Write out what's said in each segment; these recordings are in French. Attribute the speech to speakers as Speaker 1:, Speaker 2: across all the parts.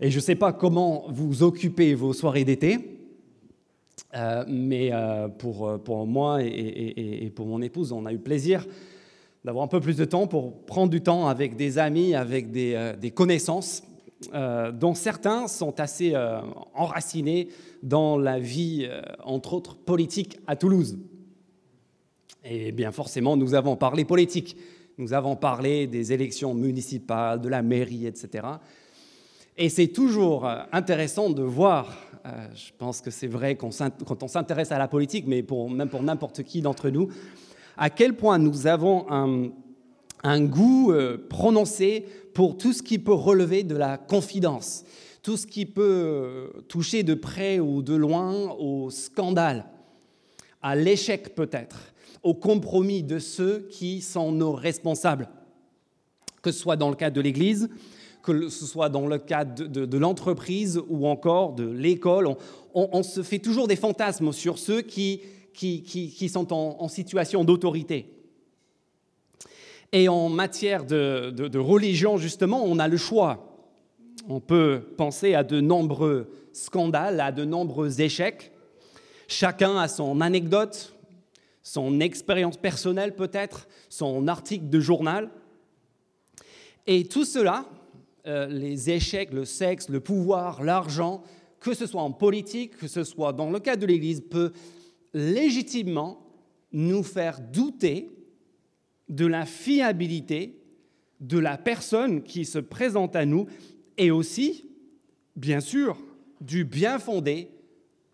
Speaker 1: Et je ne sais pas comment vous occupez vos soirées d'été, euh, mais euh, pour, pour moi et, pour mon épouse, on a eu plaisir d'avoir un peu plus de temps pour prendre du temps avec des amis, avec euh, des connaissances, dont certains sont assez enracinés dans la vie, entre autres, politique à Toulouse. Et bien forcément, nous avons parlé politique, nous avons parlé des élections municipales, de la mairie, etc. Et c'est toujours euh, intéressant de voir, euh, je pense que c'est vrai quand on s'intéresse à la politique, mais même pour n'importe qui d'entre nous, à quel point nous avons un, goût euh, prononcé pour tout ce qui peut relever de la confidence, tout ce qui peut toucher de près ou de loin au scandale, à l'échec peut-être, au compromis de ceux qui sont nos responsables, que ce soit dans le cadre de l'Église, que ce soit dans le cadre de, l'entreprise ou encore de l'école. On, se fait toujours des fantasmes sur ceux qui, qui, sont en, situation d'autorité. Et en matière de, de, religion, justement, on a le choix. On peut penser à de nombreux scandales, à de nombreux échecs. Chacun a son anecdote, son expérience personnelle peut-être, son article de journal. Et tout cela, euh, les échecs, le sexe, le pouvoir, l'argent, que ce soit en politique, que ce soit dans le cadre de l'Église, peut légitimement nous faire douter de la fiabilité de la personne qui se présente à nous et aussi, bien sûr, du bien fondé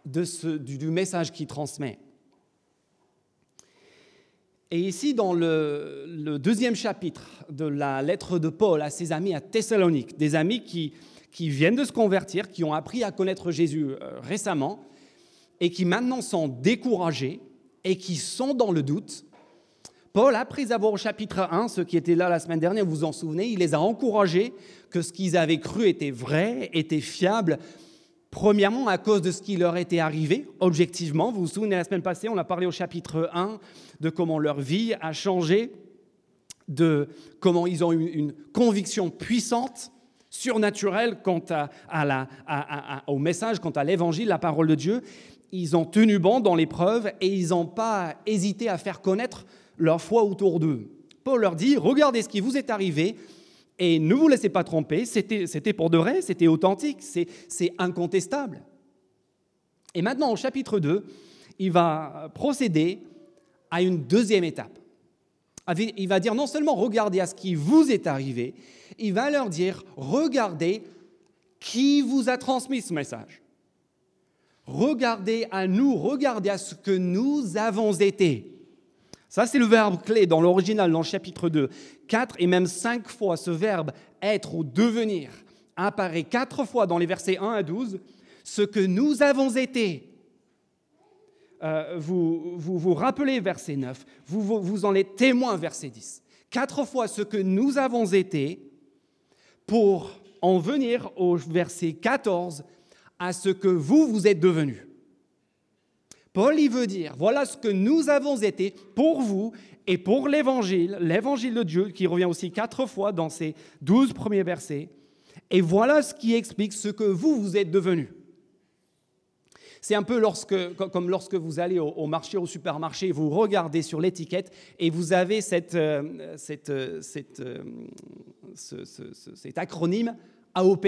Speaker 1: du message qu'il transmet. Et ici, dans le, deuxième chapitre de la lettre de Paul à ses amis à Thessalonique, des amis qui, qui viennent de se convertir, qui ont appris à connaître Jésus euh, récemment, et qui maintenant sont découragés et qui sont dans le doute, Paul, après avoir au chapitre 1, ceux qui étaient là la semaine dernière, vous vous en souvenez, il les a encouragés que ce qu'ils avaient cru était vrai, était fiable, Premièrement, à cause de ce qui leur était arrivé, objectivement. Vous vous souvenez, la semaine passée, on a parlé au chapitre 1 de comment leur vie a changé, de comment ils ont eu une conviction puissante, surnaturelle quant au message, quant à l'évangile, la parole de Dieu. Ils ont tenu bon dans l'épreuve et ils n'ont pas hésité à faire connaître leur foi autour d'eux. Paul leur dit, regardez ce qui vous est arrivé, et ne vous laissez pas tromper, c'était pour de vrai, c'était authentique, c'est incontestable. Et maintenant, au chapitre 2, il va procéder à une deuxième étape. Il va dire non seulement regardez à ce qui vous est arrivé, il va leur dire regardez qui vous a transmis ce message. Regardez à nous, regardez à ce que nous avons été. Ça, c'est le verbe clé dans l'original, dans le chapitre 2. Quatre et même cinq fois, ce verbe être ou devenir apparaît quatre fois dans les versets 1 à 12. Ce que nous avons été. Euh, vous, vous, rappelez verset 9, vous, vous en êtes témoin verset 10. Quatre fois ce que nous avons été pour en venir au verset 14 à ce que vous, vous êtes devenus. Paul y veut dire, voilà ce que nous avons été pour vous et pour l'évangile, l'évangile de Dieu qui revient aussi quatre fois dans ces douze premiers versets. Et voilà ce qui explique ce que vous, vous êtes devenus. C'est un peu comme lorsque vous allez au, marché, au supermarché, vous regardez sur l'étiquette et vous avez euh, euh, euh, cet acronyme AOP,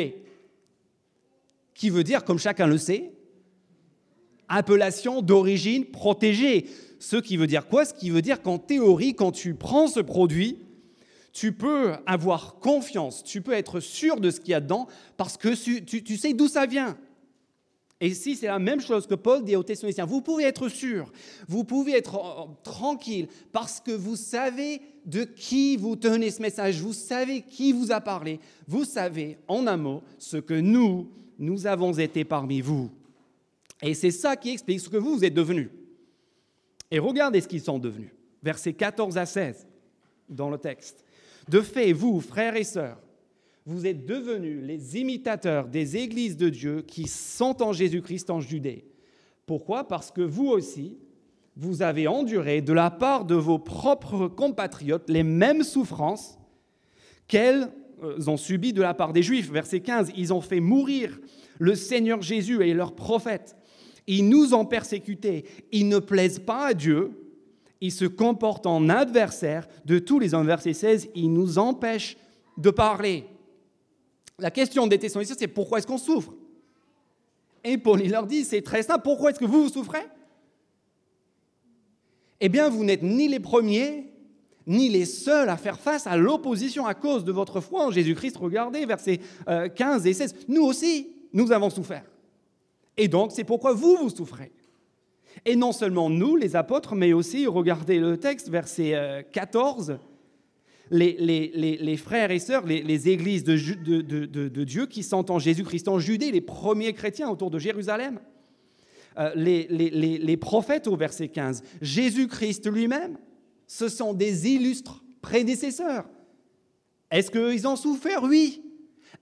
Speaker 1: qui veut dire, comme chacun le sait, appellation d'origine protégée. Ce qui veut dire quoi? Ce qui veut dire qu'en théorie, quand tu prends ce produit, tu peux avoir confiance, tu peux être sûr de ce qu'il y a dedans parce que tu, sais d'où ça vient. Et ici, c'est la même chose que Paul dit aux Thessaloniciens. Vous pouvez être sûr, vous pouvez être euh, tranquille parce que vous savez de qui vous tenez ce message, vous savez qui vous a parlé, vous savez en un mot ce que nous, nous avons été parmi vous. Et c'est ça qui explique ce que vous, êtes devenus. Et regardez ce qu'ils sont devenus. Versets 14 à 16 dans le texte. De fait, vous, frères et sœurs, vous êtes devenus les imitateurs des églises de Dieu qui sont en Jésus-Christ en Judée. Pourquoi? Parce que vous aussi, vous avez enduré de la part de vos propres compatriotes les mêmes souffrances qu'elles ont subi de la part des Juifs. Verset 15, ils ont fait mourir le Seigneur Jésus et leurs prophètes. Ils nous ont persécutés. Ils ne plaisent pas à Dieu. Ils se comportent en adversaires de tous les hommes. Verset 16, ils nous empêchent de parler. La question des Thessaloniciens, c'est pourquoi est-ce qu'on souffre? Et Paul, il leur dit, c'est très simple, pourquoi est-ce que vous, vous souffrez? Eh bien, vous n'êtes ni les premiers, ni les seuls à faire face à l'opposition à cause de votre foi en Jésus-Christ. Regardez versets 15 euh, et 16. Nous aussi, nous avons souffert. Et donc, c'est pourquoi vous, vous souffrez. Et non seulement nous, les apôtres, mais aussi, regardez le texte, verset 14, euh, les, frères et sœurs, les, églises de, Dieu qui sont en Jésus-Christ en Judée, les premiers chrétiens autour de Jérusalem, euh, les, prophètes au verset 15, Jésus-Christ lui-même, ce sont des illustres prédécesseurs. Est-ce qu'ils ont souffert? Oui.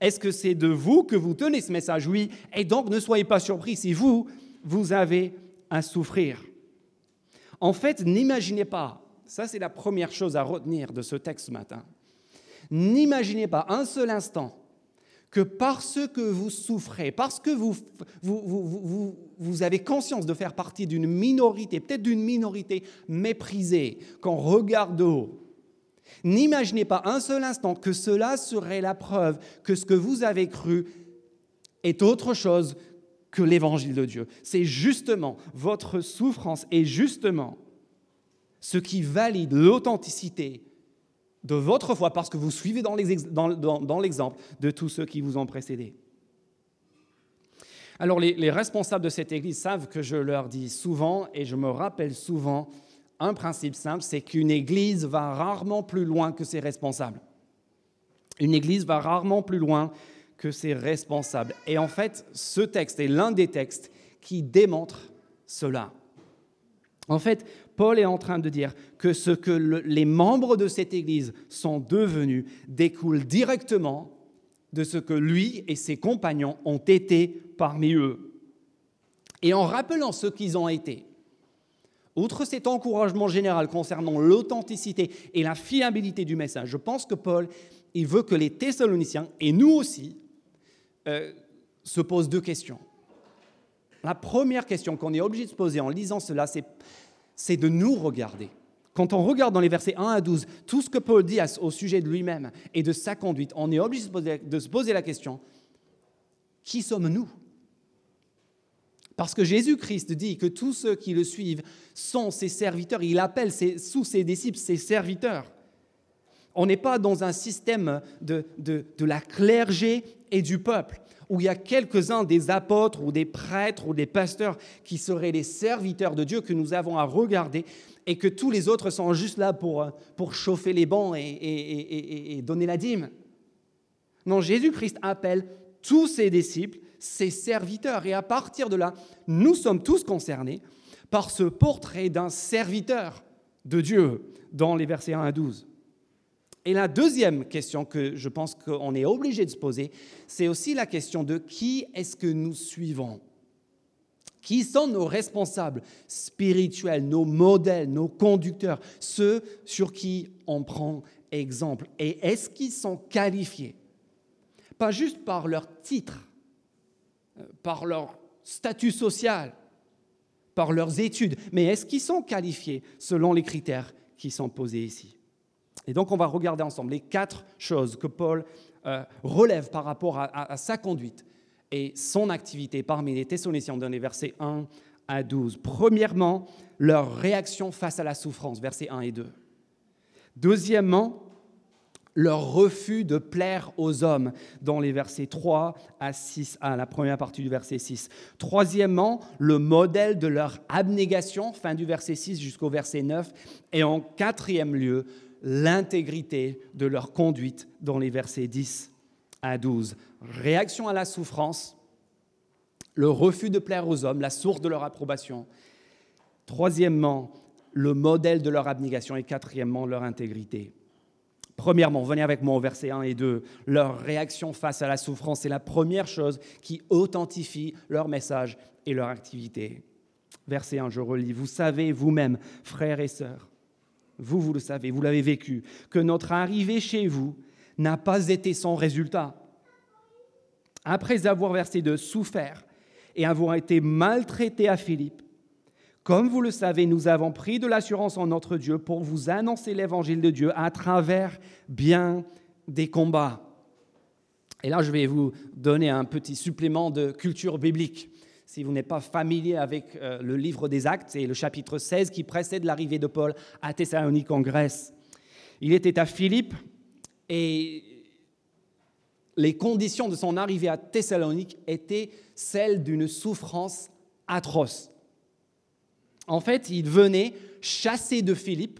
Speaker 1: Est-ce que c'est de vous que vous tenez ce message? Oui. Et donc ne soyez pas surpris si vous, vous avez à souffrir. En fait, n'imaginez pas, ça c'est la première chose à retenir de ce texte ce matin, n'imaginez pas un seul instant que parce que vous souffrez, parce que vous, vous, avez conscience de faire partie d'une minorité, peut-être d'une minorité méprisée, qu'on regarde de haut, n'imaginez pas un seul instant que cela serait la preuve que ce que vous avez cru est autre chose que l'évangile de Dieu. C'est justement votre souffrance et justement ce qui valide l'authenticité de votre foi parce que vous suivez dans l'exemple de tous ceux qui vous ont précédé. Alors les, responsables de cette Église savent que je leur dis souvent, et je me rappelle souvent, un principe simple, c'est qu'une Église va rarement plus loin que ses responsables. Une Église va rarement plus loin que ses responsables. Et en fait, ce texte est l'un des textes qui démontre cela. En fait, Paul est en train de dire que ce que les membres de cette Église sont devenus découle directement de ce que lui et ses compagnons ont été parmi eux. Et en rappelant ce qu'ils ont été, outre cet encouragement général concernant l'authenticité et la fiabilité du message, je pense que Paul, il veut que les Thessaloniciens, et nous aussi, euh, se posent deux questions. La première question qu'on est obligé de se poser en lisant cela, c'est de nous regarder. Quand on regarde dans les versets 1 à 12 tout ce que Paul dit au sujet de lui-même et de sa conduite, on est obligé de se poser la question, qui sommes-nous? Parce que Jésus-Christ dit que tous ceux qui le suivent sont ses serviteurs, il appelle sous ses disciples ses serviteurs. On n'est pas dans un système de, de, de la clergé et du peuple où il y a quelques-uns des apôtres ou des prêtres ou des pasteurs qui seraient les serviteurs de Dieu que nous avons à regarder et que tous les autres sont juste là pour, pour chauffer les bancs et, et donner la dîme. Non, Jésus-Christ appelle tous ses disciples ses serviteurs. Et à partir de là, nous sommes tous concernés par ce portrait d'un serviteur de Dieu dans les versets 1 à 12. Et la deuxième question que je pense qu'on est obligé de se poser, c'est aussi la question de qui est-ce que nous suivons? Qui sont nos responsables spirituels, nos modèles, nos conducteurs, ceux sur qui on prend exemple? Et est-ce qu'ils sont qualifiés? Pas juste par leur titre, par leur statut social, par leurs études, mais est-ce qu'ils sont qualifiés selon les critères qui sont posés ici? Et donc on va regarder ensemble les quatre choses que Paul euh, relève par rapport à, sa conduite et son activité parmi les Thessaloniciens dans les versets 1 à 12. Premièrement, leur réaction face à la souffrance, versets 1 et 2. Deuxièmement, leur refus de plaire aux hommes dans les versets 3 à 6, à la première partie du verset 6. Troisièmement, le modèle de leur abnégation, fin du verset 6 jusqu'au verset 9. Et en quatrième lieu, l'intégrité de leur conduite dans les versets 10 à 12. Réaction à la souffrance, le refus de plaire aux hommes, la source de leur approbation. Troisièmement, le modèle de leur abnégation. Et quatrièmement, leur intégrité. Premièrement, venez avec moi au verset 1 et 2. Leur réaction face à la souffrance est la première chose qui authentifie leur message et leur activité. Verset 1, je relis. Vous savez vous-même, frères et sœurs, vous, vous le savez, vous l'avez vécu, que notre arrivée chez vous n'a pas été sans résultat. Après avoir versé de souffert et avoir été maltraité à Philippe, comme vous le savez, nous avons pris de l'assurance en notre Dieu pour vous annoncer l'évangile de Dieu à travers bien des combats. Et là, je vais vous donner un petit supplément de culture biblique. Si vous n'êtes pas familier avec euh, le livre des Actes, c'est le chapitre 16 qui précède l'arrivée de Paul à Thessalonique en Grèce. Il était à Philippe et les conditions de son arrivée à Thessalonique étaient celles d'une souffrance atroce. En fait, il venait chasser de Philippe,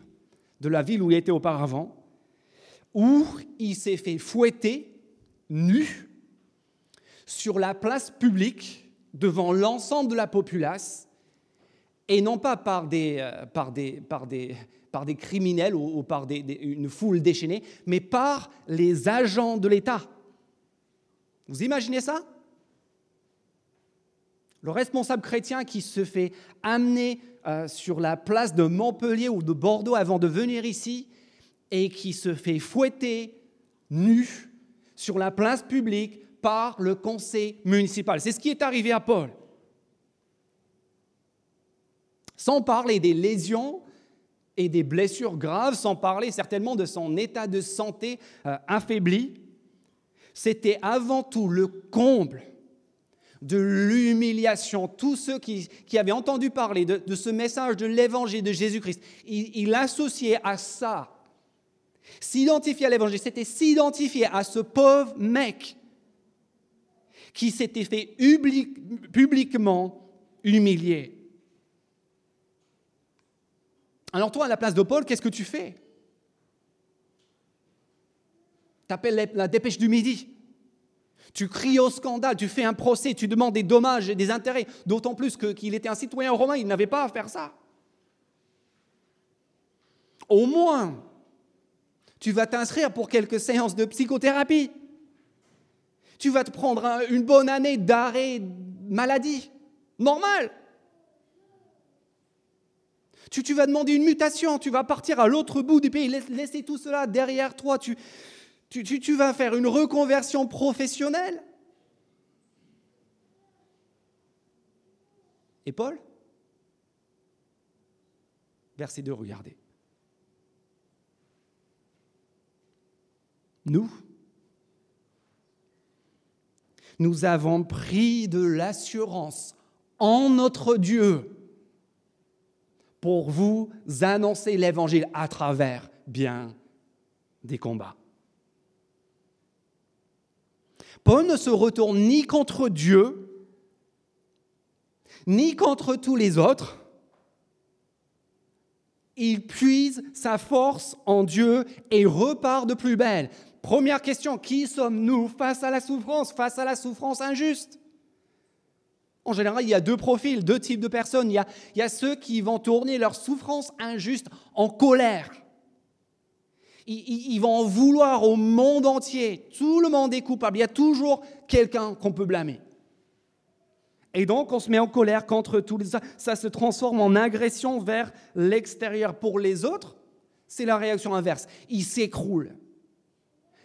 Speaker 1: de la ville où il était auparavant, où il s'est fait fouetter nu sur la place publique devant l'ensemble de la populace, et non pas par des, euh, criminels ou, par une foule déchaînée, mais par les agents de l'État. Vous imaginez ça? Le responsable chrétien qui se fait amener euh, sur la place de Montpellier ou de Bordeaux avant de venir ici et qui se fait fouetter nu sur la place publique par le conseil municipal. C'est ce qui est arrivé à Paul. Sans parler des lésions et des blessures graves, sans parler certainement de son état de santé euh, affaibli, c'était avant tout le comble de l'humiliation. Tous ceux qui, avaient entendu parler de, ce message de l'évangile de Jésus-Christ, il, associait à ça. S'identifier à l'évangile, c'était s'identifier à ce pauvre mec qui s'était fait publiquement humilier. Alors toi, à la place de Paul, qu'est-ce que tu fais? Tu appelles la dépêche du midi. Tu cries au scandale, tu fais un procès, tu demandes des dommages et des intérêts, d'autant plus qu'il était un citoyen romain, il n'avait pas à faire ça. Au moins, tu vas t'inscrire pour quelques séances de psychothérapie. Tu vas te prendre une bonne année d'arrêt maladie. Normal. Tu, vas demander une mutation, tu vas partir à l'autre bout du pays, laisser tout cela derrière toi. Tu, vas faire une reconversion professionnelle Et Paul Verset 2, regardez. Nous, nous avons pris de l'assurance en notre Dieu pour vous annoncer l'évangile à travers bien des combats. Paul ne se retourne ni contre Dieu, ni contre tous les autres. Il puise sa force en Dieu et repart de plus belle. Première question, qui sommes-nous face à la souffrance, face à la souffrance injuste? En général, il y a deux profils, deux types de personnes. Il y a, ceux qui vont tourner leur souffrance injuste en colère ils, vont en vouloir au monde entier. Tout le monde est coupable. Il y a toujours quelqu'un qu'on peut blâmer. Et donc, on se met en colère contre tout ça. Ça se transforme en agression vers l'extérieur. Pour les autres, c'est la réaction inverse. Ils s'écroulent.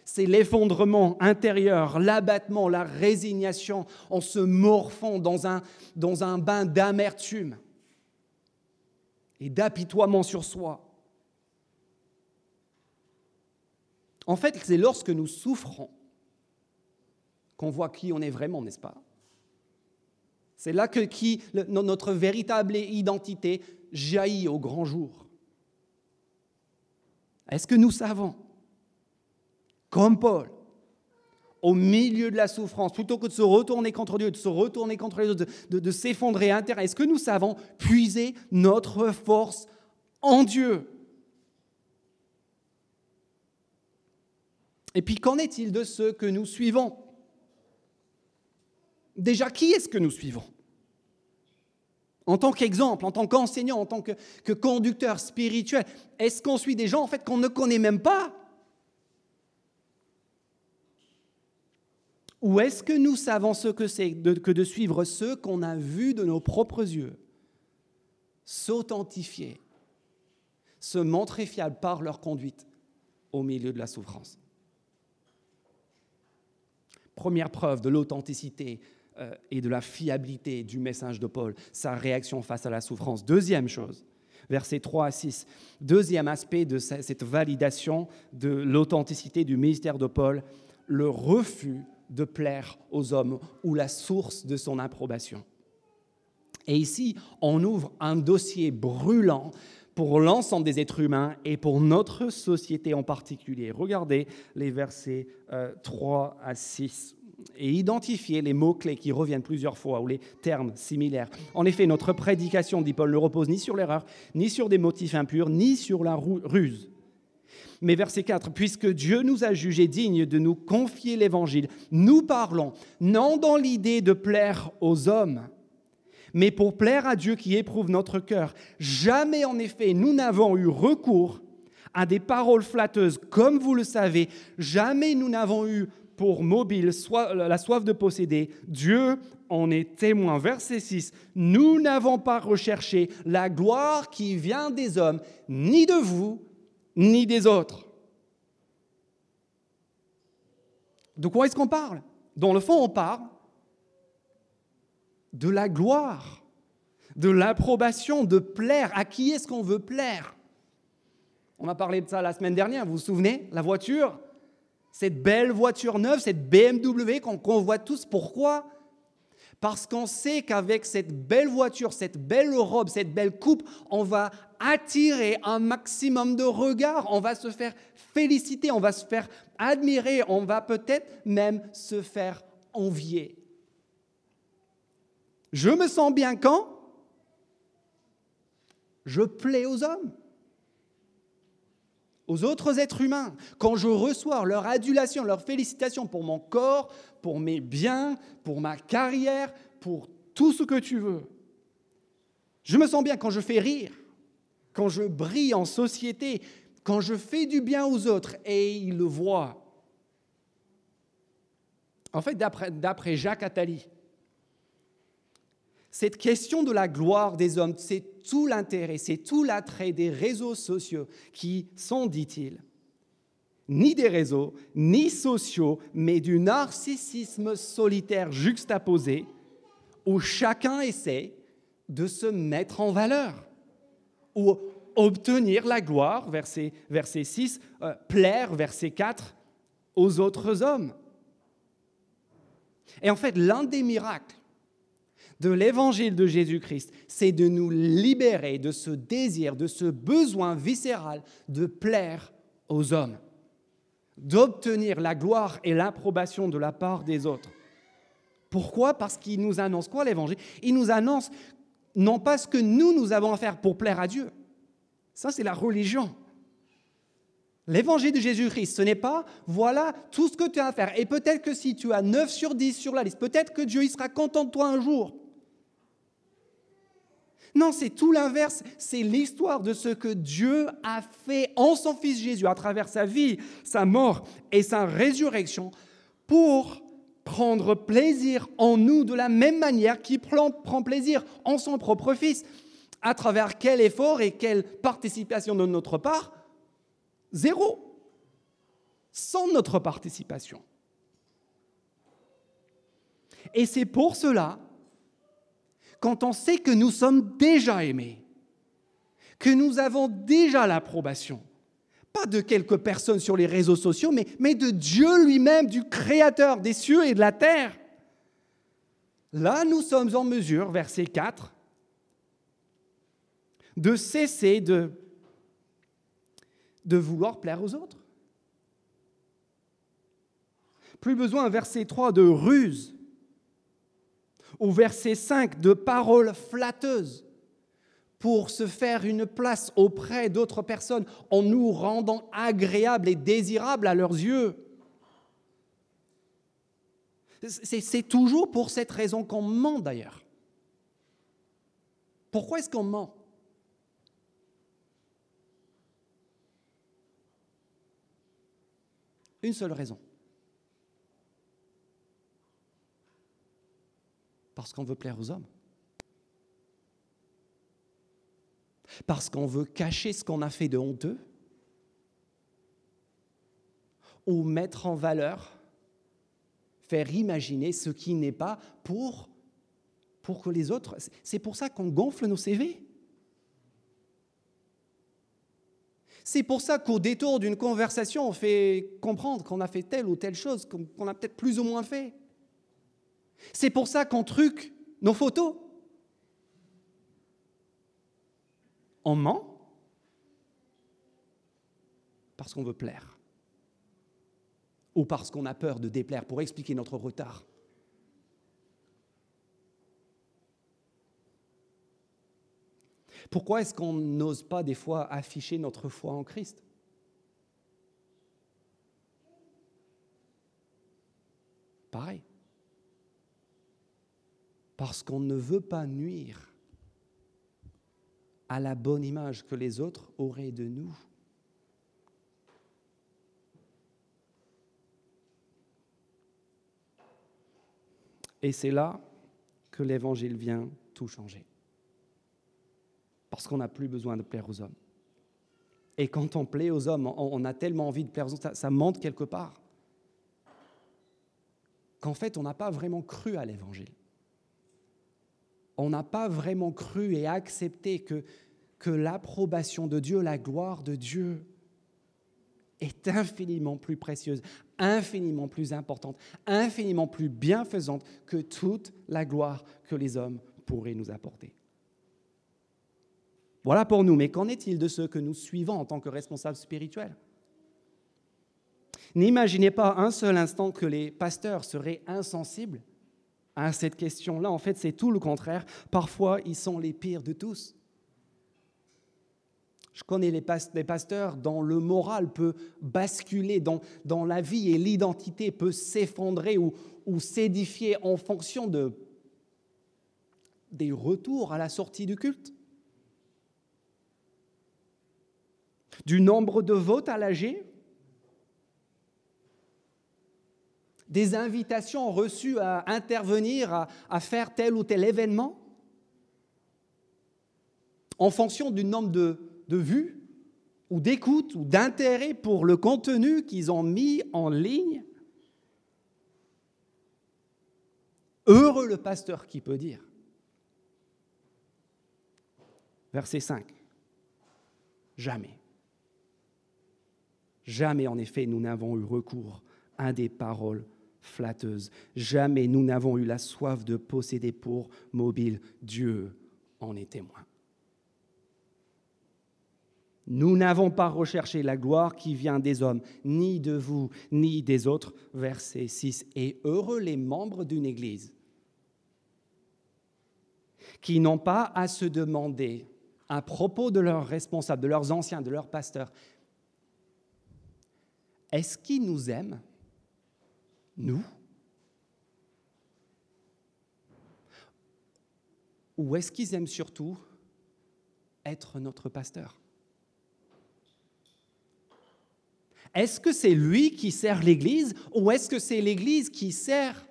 Speaker 1: C'est l'effondrement intérieur, l'abattement, la résignation en se morfant dans un, dans un bain d'amertume et d'apitoiement sur soi. En fait, c'est lorsque nous souffrons qu'on voit qui on est vraiment, n'est-ce pas? C'est là que notre véritable identité jaillit au grand jour. Est-ce que nous savons, comme Paul, au milieu de la souffrance, plutôt que de se retourner contre Dieu, de se retourner contre les autres, de, s'effondrer intérieur, est-ce que nous savons puiser notre force en Dieu? Et puis qu'en est-il de ceux que nous suivons? Déjà, qui est-ce que nous suivons? En tant qu'exemple, en tant qu'enseignant, en tant que, conducteur spirituel, est-ce qu'on suit des gens en fait qu'on ne connaît même pas? Ou est-ce que nous savons ce que c'est que de suivre ceux qu'on a vus de nos propres yeux s'authentifier, se montrer fiables par leur conduite au milieu de la souffrance? Première preuve de l'authenticité euh, et de la fiabilité du message de Paul, sa réaction face à la souffrance. Deuxième chose, versets 3 à 6, deuxième aspect de cette validation de l'authenticité du ministère de Paul, le refus de plaire aux hommes ou la source de son approbation. Et ici, on ouvre un dossier brûlant pour l'ensemble des êtres humains et pour notre société en particulier. Regardez les versets 3 euh, à 6 et identifiez les mots-clés qui reviennent plusieurs fois ou les termes similaires. En effet, notre prédication, dit Paul, ne repose ni sur l'erreur, ni sur des motifs impurs, ni sur la ruse. Mais verset 4, puisque Dieu nous a jugés dignes de nous confier l'évangile, nous parlons non dans l'idée de plaire aux hommes, mais pour plaire à Dieu qui éprouve notre cœur. Jamais en effet nous n'avons eu recours à des paroles flatteuses, comme vous le savez, jamais nous n'avons eu pour mobile la soif de posséder. Dieu en est témoin. Verset 6, nous n'avons pas recherché la gloire qui vient des hommes, ni de vous, ni des autres. De quoi est-ce qu'on parle? Dans le fond, on parle de la gloire, de l'approbation, de plaire. À qui est-ce qu'on veut plaire? On a parlé de ça la semaine dernière, vous vous souvenez? La voiture, cette belle voiture neuve, cette BMW qu'on voit tous. Pourquoi? Parce qu'on sait qu'avec cette belle voiture, cette belle robe, cette belle coupe, on va attirer un maximum de regards, on va se faire féliciter, on va se faire admirer, on va peut-être même se faire envier. Je me sens bien quand je plais aux hommes, aux autres êtres humains, quand je reçois leur adulation, leur félicitation pour mon corps, pour mes biens, pour ma carrière, pour tout ce que tu veux. Je me sens bien quand je fais rire, quand je brille en société, quand je fais du bien aux autres et ils le voient. En fait, d'après Jacques Attali, cette question de la gloire des hommes, c'est tout l'intérêt, c'est tout l'attrait des réseaux sociaux qui sont, dit-il, ni des réseaux, ni sociaux, mais du narcissisme solitaire juxtaposé, où chacun essaie de se mettre en valeur, ou obtenir la gloire, verset, verset 6, euh, plaire, verset 4, aux autres hommes. Et en fait, l'un des miracles de l'évangile de Jésus-Christ, c'est de nous libérer de ce désir, de ce besoin viscéral de plaire aux hommes, d'obtenir la gloire et l'approbation de la part des autres. Pourquoi? Parce qu'il nous annonce quoi l'évangile? Il nous annonce non pas ce que nous, nous avons à faire pour plaire à Dieu. Ça, c'est la religion. L'évangile de Jésus-Christ, ce n'est pas voilà tout ce que tu as à faire. Et peut-être que si tu as 9 sur 10 sur la liste, peut-être que Dieu il sera content de toi un jour. Non, c'est tout l'inverse. C'est l'histoire de ce que Dieu a fait en son Fils Jésus à travers sa vie, sa mort et sa résurrection pour prendre plaisir en nous de la même manière qu'il prend plaisir en son propre Fils. À travers quel effort et quelle participation de notre part Zéro. Sans notre participation. Et c'est pour cela quand on sait que nous sommes déjà aimés, que nous avons déjà l'approbation, pas de quelques personnes sur les réseaux sociaux, mais, de Dieu lui-même, du Créateur des cieux et de la terre. Là, nous sommes en mesure, verset 4, de cesser de, de vouloir plaire aux autres. Plus besoin, verset 3, de ruse, au verset 5 de paroles flatteuses pour se faire une place auprès d'autres personnes en nous rendant agréables et désirables à leurs yeux. C'est toujours pour cette raison qu'on ment d'ailleurs. Pourquoi est-ce qu'on ment? Une seule raison. Parce qu'on veut plaire aux hommes. Parce qu'on veut cacher ce qu'on a fait de honteux. Ou mettre en valeur, faire imaginer ce qui n'est pas pour, que les autres... C'est pour ça qu'on gonfle nos CV. C'est pour ça qu'au détour d'une conversation, on fait comprendre qu'on a fait telle ou telle chose, qu'on a peut-être plus ou moins fait. C'est pour ça qu'on truque nos photos. On ment parce qu'on veut plaire ou parce qu'on a peur de déplaire pour expliquer notre retard. Pourquoi est-ce qu'on n'ose pas des fois afficher notre foi en Christ? Pareil. Parce qu'on ne veut pas nuire à la bonne image que les autres auraient de nous. Et c'est là que l'Évangile vient tout changer. Parce qu'on n'a plus besoin de plaire aux hommes. Et quand on plaît aux hommes, on a tellement envie de plaire aux autres, ça, monte quelque part. Qu'en fait, on n'a pas vraiment cru à l'Évangile. On n'a pas vraiment cru et accepté que l'approbation de Dieu, la gloire de Dieu, est infiniment plus précieuse, infiniment plus importante, infiniment plus bienfaisante que toute la gloire que les hommes pourraient nous apporter. Voilà pour nous, mais qu'en est-il de ceux que nous suivons en tant que responsables spirituels? N'imaginez pas un seul instant que les pasteurs seraient insensibles à cette question-là. En fait, c'est tout le contraire. Parfois, ils sont les pires de tous. Je connais les pasteurs dont le moral peut basculer, dont, la vie et l'identité peut s'effondrer ou, s'édifier en fonction de, des retours à la sortie du culte. Du nombre de votes à l'AG, des invitations reçues à intervenir, à faire tel ou tel événement, en fonction du nombre de, de vue ou d'écoute ou d'intérêt pour le contenu qu'ils ont mis en ligne. Heureux le pasteur qui peut dire. Verset 5. Jamais. Jamais, en effet, nous n'avons eu recours à des paroles flatteuses. Jamais nous n'avons eu la soif de posséder pour mobile. Dieu en est témoin. Nous n'avons pas recherché la gloire qui vient des hommes, ni de vous, ni des autres. Verset 6. Et heureux les membres d'une Église qui n'ont pas à se demander à propos de leurs responsables, de leurs anciens, de leurs pasteurs, est-ce qu'ils nous aiment, nous? Ou est-ce qu'ils aiment surtout être notre pasteur? Est-ce que c'est lui qui sert l'Église ou est-ce que c'est l'Église qui sert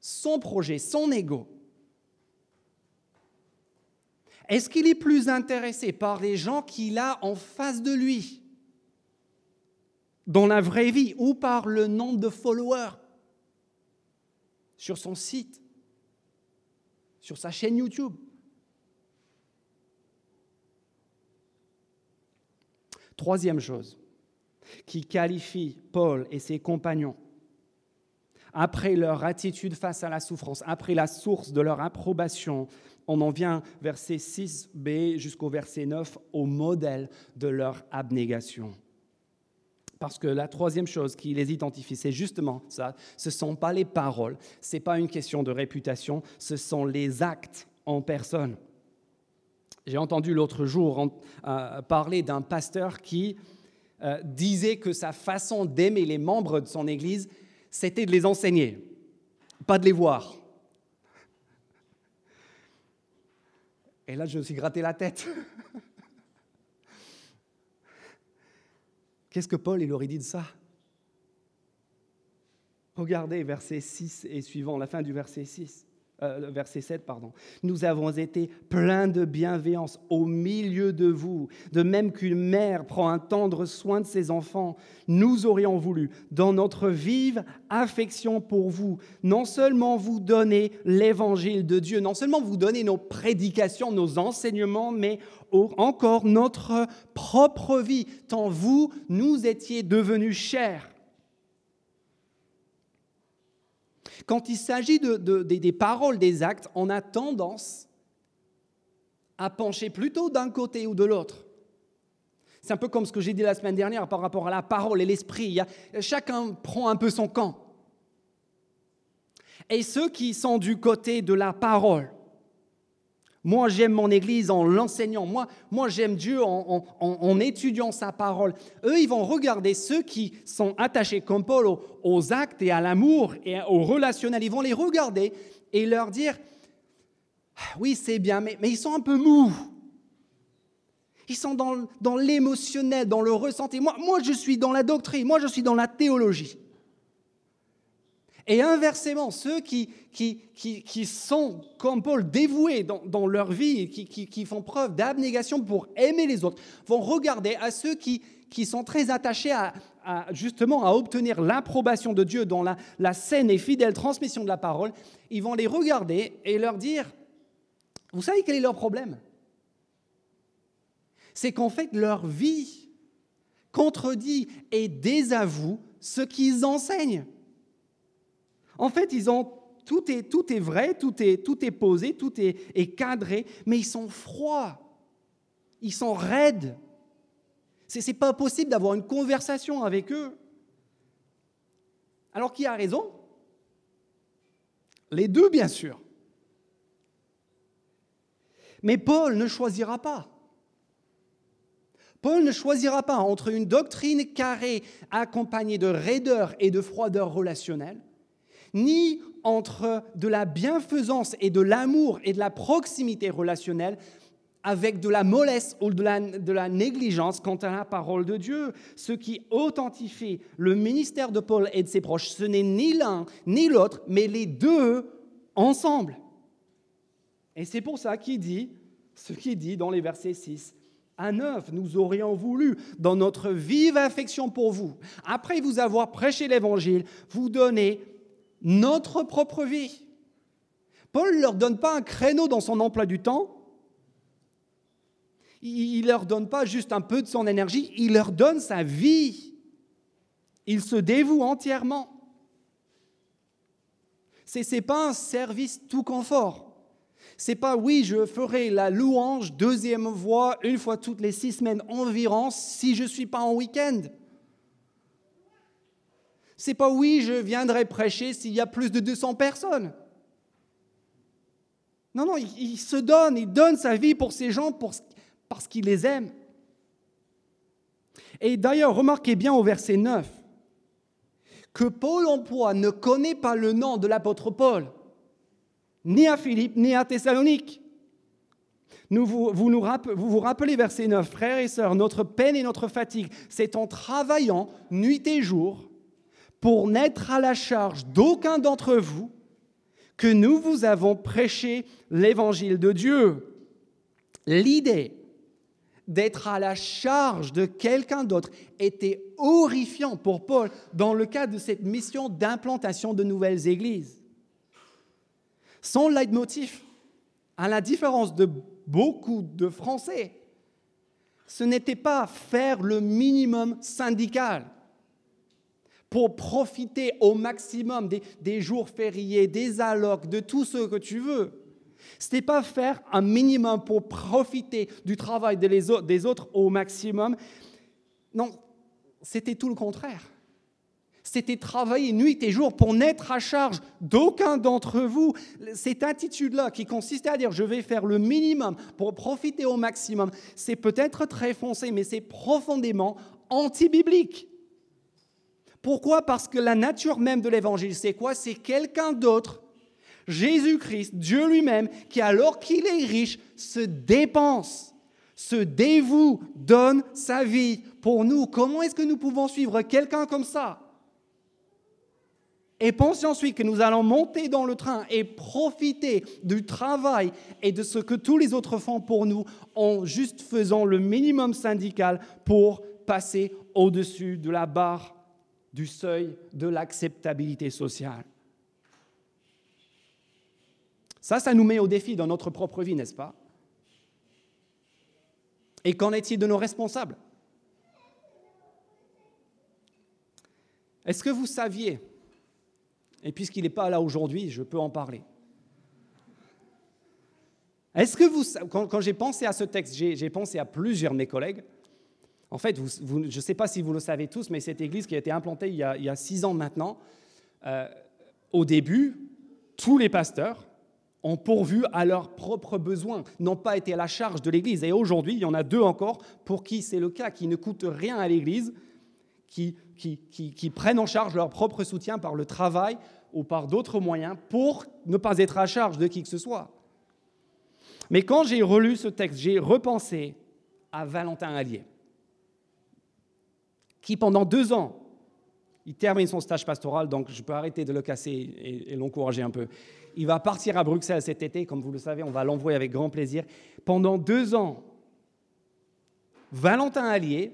Speaker 1: son projet, son ego? Est-ce qu'il est plus intéressé par les gens qu'il a en face de lui? Dans la vraie vie ou par le nombre de followers sur son site, sur sa chaîne YouTube Troisième chose, qui qualifie Paul et ses compagnons après leur attitude face à la souffrance, après la source de leur approbation, on en vient verset 6b jusqu'au verset 9 au modèle de leur abnégation. Parce que la troisième chose qui les identifie, c'est justement ça. Ce ne sont pas les paroles, ce n'est pas une question de réputation, ce sont les actes en personne. J'ai entendu l'autre jour euh, parler d'un pasteur qui euh, disait que sa façon d'aimer les membres de son Église, c'était de les enseigner, pas de les voir. Et là, je me suis gratté la tête. Qu'est-ce que Paul il aurait dit de ça? Regardez verset 6 et suivant, la fin du verset 6. Euh, verset 7, pardon. Nous avons été pleins de bienveillance au milieu de vous, de même qu'une mère prend un tendre soin de ses enfants. Nous aurions voulu, dans notre vive affection pour vous, non seulement vous donner l'évangile de Dieu, non seulement vous donner nos prédications, nos enseignements, mais encore notre propre vie, tant vous nous étiez devenus chers. Quand il s'agit des paroles, des actes, on a tendance à pencher plutôt d'un côté ou de l'autre. C'est un peu comme ce que j'ai dit la semaine dernière par rapport à la parole et l'esprit. Chacun prend un peu son camp. Et ceux qui sont du côté de la parole, moi, j'aime mon Église en l'enseignant. Moi, moi j'aime Dieu en, étudiant sa parole. Eux, ils vont regarder ceux qui sont attachés, comme Paul, aux, actes et à l'amour et au relationnel. Ils vont les regarder et leur dire, oui, c'est bien, mais, mais, ils sont un peu mous. Ils sont dans, dans l'émotionnel, dans le ressenti. Moi, moi, je suis dans la doctrine, moi, je suis dans la théologie. Et inversement, ceux qui, qui, qui, sont, comme Paul, dévoués dans, leur vie, qui, qui, font preuve d'abnégation pour aimer les autres, vont regarder à ceux qui, qui sont très attachés à, justement à obtenir l'approbation de Dieu dans la, la saine et fidèle transmission de la parole. Ils vont les regarder et leur dire, vous savez quel est leur problème? C'est qu'en fait, leur vie contredit et désavoue ce qu'ils enseignent. En fait, ils ont, tout, est, tout est vrai, tout est, tout est posé, tout est, est cadré, mais ils sont froids, ils sont raides. Ce n'est pas possible d'avoir une conversation avec eux. Alors qui a raison? Les deux, bien sûr. Mais Paul ne choisira pas. Paul ne choisira pas entre une doctrine carrée accompagnée de raideur et de froideur relationnelle, ni entre de la bienfaisance et de l'amour et de la proximité relationnelle avec de la mollesse ou de la, négligence quant à la parole de Dieu. Ce qui authentifie le ministère de Paul et de ses proches, ce n'est ni l'un ni l'autre, mais les deux ensemble. Et c'est pour ça qu'il dit ce qu'il dit dans les versets 6 à 9. Nous aurions voulu, dans notre vive affection pour vous, après vous avoir prêché l'évangile, vous donner notre propre vie. Paul ne leur donne pas un créneau dans son emploi du temps. Il ne leur donne pas juste un peu de son énergie, il leur donne sa vie. Il se dévoue entièrement. Ce n'est pas un service tout confort. C'est pas oui, je ferai la louange deuxième voix une fois toutes les six semaines environ si je ne suis pas en week-end. C'est pas oui, je viendrai prêcher s'il y a plus de 200 personnes. Non, non, il, se donne, il donne sa vie pour ces gens parce qu'il les aime. Et d'ailleurs, remarquez bien au verset 9 que Paul emploie ne connaît pas le nom de l'apôtre Paul, ni à Philippe, ni à Thessalonique. vous, vous, vous vous rappelez verset 9, frères et sœurs, notre peine et notre fatigue, c'est en travaillant nuit et jour pour n'être à la charge d'aucun d'entre vous que nous vous avons prêché l'évangile de Dieu. L'idée d'être à la charge de quelqu'un d'autre était horrifiant pour Paul dans le cadre de cette mission d'implantation de nouvelles églises. Son leitmotiv, à la différence de beaucoup de Français, ce n'était pas faire le minimum syndical pour profiter au maximum des, jours fériés, des allocs, de tout ce que tu veux. Ce n'est pas faire un minimum pour profiter du travail des autres au maximum. Non, c'était tout le contraire. C'était travailler nuit et jour pour n'être à charge d'aucun d'entre vous. Cette attitude-là qui consistait à dire je vais faire le minimum pour profiter au maximum, c'est peut-être très foncé, mais c'est profondément anti-biblique. Pourquoi? Parce que la nature même de l'évangile, c'est quoi? C'est quelqu'un d'autre, Jésus-Christ, Dieu lui-même, qui alors qu'il est riche, se dépense, se dévoue, donne sa vie pour nous. Comment est-ce que nous pouvons suivre quelqu'un comme ça? Et pensez ensuite que nous allons monter dans le train et profiter du travail et de ce que tous les autres font pour nous en juste faisant le minimum syndical pour passer au-dessus de la barre du seuil de l'acceptabilité sociale. Ça, ça nous met au défi dans notre propre vie, n'est-ce pas? Et qu'en est-il de nos responsables? Est-ce que vous saviez et puisqu'il n'est pas là aujourd'hui, je peux en parler. Est-ce que vous, quand, j'ai pensé à ce texte, j'ai pensé à plusieurs de mes collègues. En fait, je ne sais pas si vous le savez tous, mais cette église qui a été implantée il y a, six ans maintenant, euh, au début, tous les pasteurs ont pourvu à leurs propres besoins, n'ont pas été à la charge de l'église. Et aujourd'hui, il y en a deux encore pour qui c'est le cas, qui ne coûtent rien à l'église, qui qui, prennent en charge leur propre soutien par le travail ou par d'autres moyens pour ne pas être à charge de qui que ce soit. Mais quand j'ai relu ce texte, j'ai repensé à Valentin Allier, qui pendant deux ans, il termine son stage pastoral, donc je peux arrêter de le casser et, l'encourager un peu. Il va partir à Bruxelles cet été, comme vous le savez, on va l'envoyer avec grand plaisir. Pendant deux ans, Valentin Allier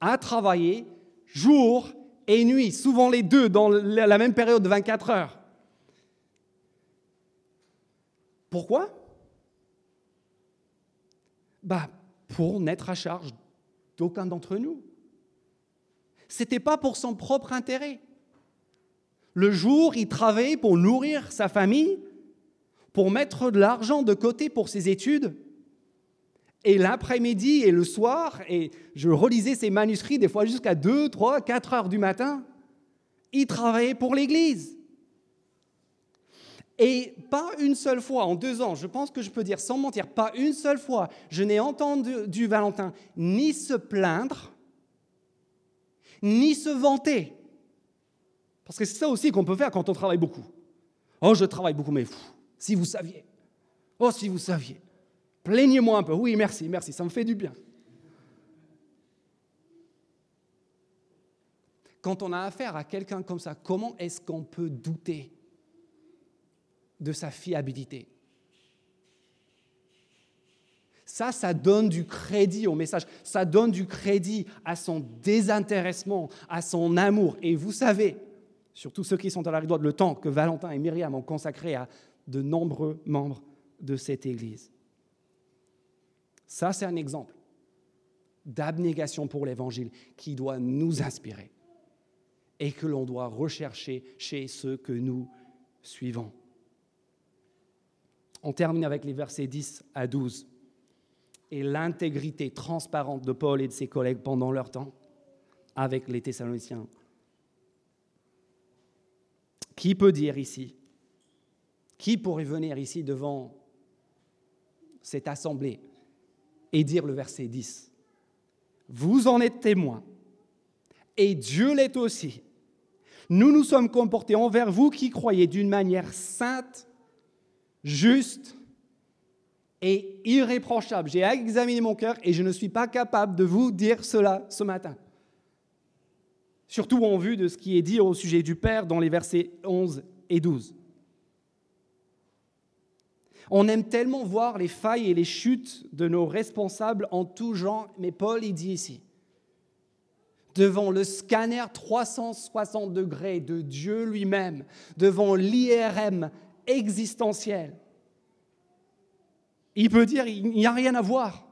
Speaker 1: a travaillé jour et nuit, souvent les deux dans la même période de 24 heures. Pourquoi? Bah, Pour n'être à charge d'aucun d'entre nous. Ce n'était pas pour son propre intérêt. Le jour, il travaillait pour nourrir sa famille, pour mettre de l'argent de côté pour ses études. Et l'après-midi et le soir, et je relisais ces manuscrits des fois jusqu'à 2, 3, 4 heures du matin, il travaillait pour l'Église. Et pas une seule fois, en deux ans, je pense que je peux dire sans mentir, pas une seule fois, je n'ai entendu du Valentin ni se plaindre, ni se vanter. Parce que c'est ça aussi qu'on peut faire quand on travaille beaucoup. Oh, je travaille beaucoup, mais si vous saviez. Oh, si vous saviez. Plaignez-moi un peu. Oui, merci, merci, ça me fait du bien. Quand on a affaire à quelqu'un comme ça, comment est-ce qu'on peut douter de sa fiabilité? Ça, ça donne du crédit au message, ça donne du crédit à son désintéressement, à son amour. Et vous savez, surtout ceux qui sont à la rive le temps que Valentin et Myriam ont consacré à de nombreux membres de cette Église. Ça, c'est un exemple d'abnégation pour l'Évangile qui doit nous inspirer et que l'on doit rechercher chez ceux que nous suivons. On termine avec les versets 10 à 12 et l'intégrité transparente de Paul et de ses collègues pendant leur temps avec les Thessaloniciens. Qui peut dire ici Qui pourrait venir ici devant cette assemblée et dire le verset 10. Vous en êtes témoins, et Dieu l'est aussi. Nous nous sommes comportés envers vous qui croyez d'une manière sainte, juste et irréprochable. J'ai examiné mon cœur et je ne suis pas capable de vous dire cela ce matin. Surtout en vue de ce qui est dit au sujet du Père dans les versets 11 et 12. On aime tellement voir les failles et les chutes de nos responsables en tout genre, mais Paul, il dit ici, devant le scanner 360 degrés de Dieu lui-même, devant l'IRM existentiel, il peut dire, il n'y a rien à voir.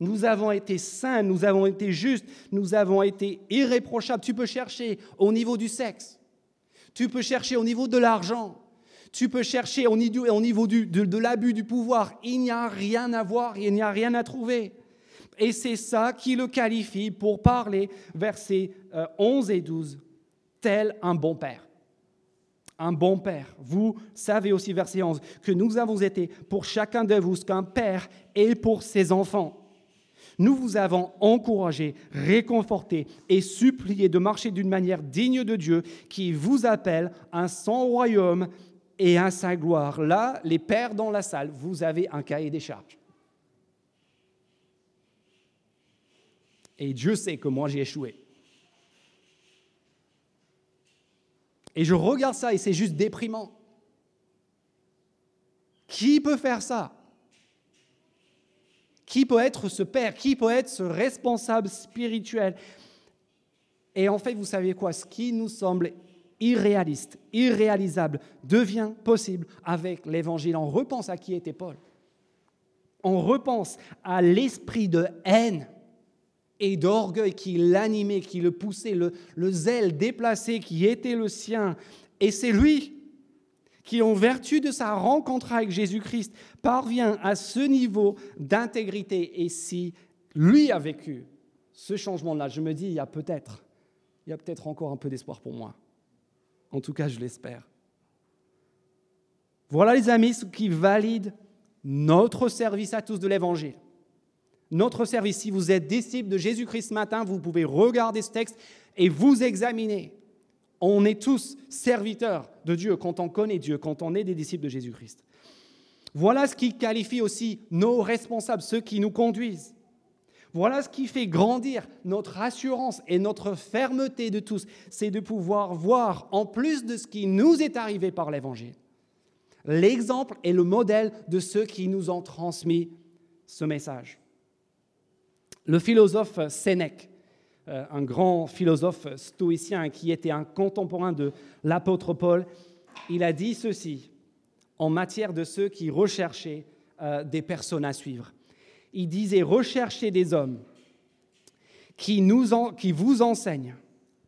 Speaker 1: Nous avons été saints, nous avons été justes, nous avons été irréprochables. Tu peux chercher au niveau du sexe, tu peux chercher au niveau de l'argent, tu peux chercher au niveau de, l'abus du pouvoir. Il n'y a rien à voir, il n'y a rien à trouver. Et c'est ça qui le qualifie pour parler, versets 11 euh, et 12, tel un bon père. Un bon père. Vous savez aussi, verset 11, que nous avons été pour chacun de vous ce qu'un père est pour ses enfants. Nous vous avons encouragé, réconforté et supplié de marcher d'une manière digne de Dieu qui vous appelle à son royaume et à sa gloire. Là, les pères dans la salle, vous avez un cahier des charges. Et Dieu sait que moi j'ai échoué. Et je regarde ça et c'est juste déprimant. Qui peut faire ça? Qui peut être ce père? Qui peut être ce responsable spirituel? Et en fait, vous savez quoi? Ce qui nous semble irréaliste, irréalisable, devient possible avec l'évangile. On repense à qui était Paul. On repense à l'esprit de haine et d'orgueil qui l'animait, qui le poussait, le, le, zèle déplacé qui était le sien. Et c'est lui qui, en vertu de sa rencontre avec Jésus-Christ, parvient à ce niveau d'intégrité. Et si lui a vécu ce changement-là, je me dis, il y a peut-être, il y a peut-être encore un peu d'espoir pour moi. En tout cas, je l'espère. Voilà les amis ce qui valide notre service à tous de l'Évangile. Notre service, si vous êtes disciple de Jésus-Christ ce matin, vous pouvez regarder ce texte et vous examiner. On est tous serviteurs de Dieu quand on connaît Dieu, quand on est des disciples de Jésus-Christ. Voilà ce qui qualifie aussi nos responsables, ceux qui nous conduisent. Voilà ce qui fait grandir notre assurance et notre fermeté de tous, c'est de pouvoir voir, en plus de ce qui nous est arrivé par l'Évangile, l'exemple et le modèle de ceux qui nous ont transmis ce message. Le philosophe Sénèque, euh, un grand philosophe stoïcien qui était un contemporain de l'apôtre Paul, il a dit ceci en matière de ceux qui recherchaient euh, des personnes à suivre. Il disait, recherchez des hommes qui, nous qui vous enseignent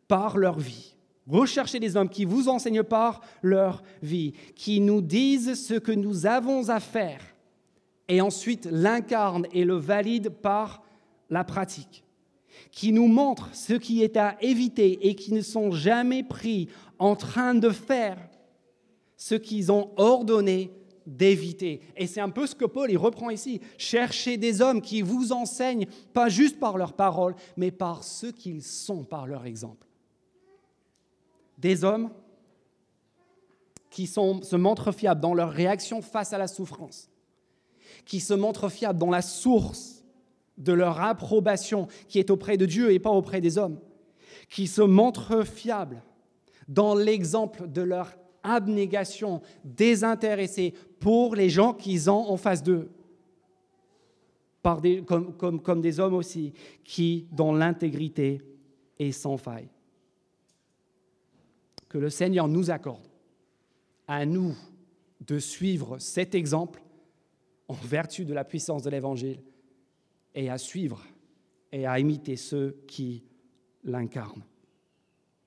Speaker 1: par leur vie. Recherchez des hommes qui vous enseignent par leur vie, qui nous disent ce que nous avons à faire et ensuite l'incarnent et le valident par la pratique qui nous montrent ce qui est à éviter et qui ne sont jamais pris en train de faire ce qu'ils ont ordonné d'éviter. Et c'est un peu ce que Paul y reprend ici. Cherchez des hommes qui vous enseignent, pas juste par leurs paroles, mais par ce qu'ils sont, par leur exemple. Des hommes qui sont, se montrent fiables dans leur réaction face à la souffrance, qui se montrent fiables dans la source de leur approbation qui est auprès de Dieu et pas auprès des hommes, qui se montrent fiables dans l'exemple de leur abnégation désintéressée pour les gens qu'ils ont en face d'eux, comme, comme, comme des hommes aussi, qui, dans l'intégrité, est sans faille. Que le Seigneur nous accorde à nous de suivre cet exemple en vertu de la puissance de l'Évangile et à suivre et à imiter ceux qui l'incarnent.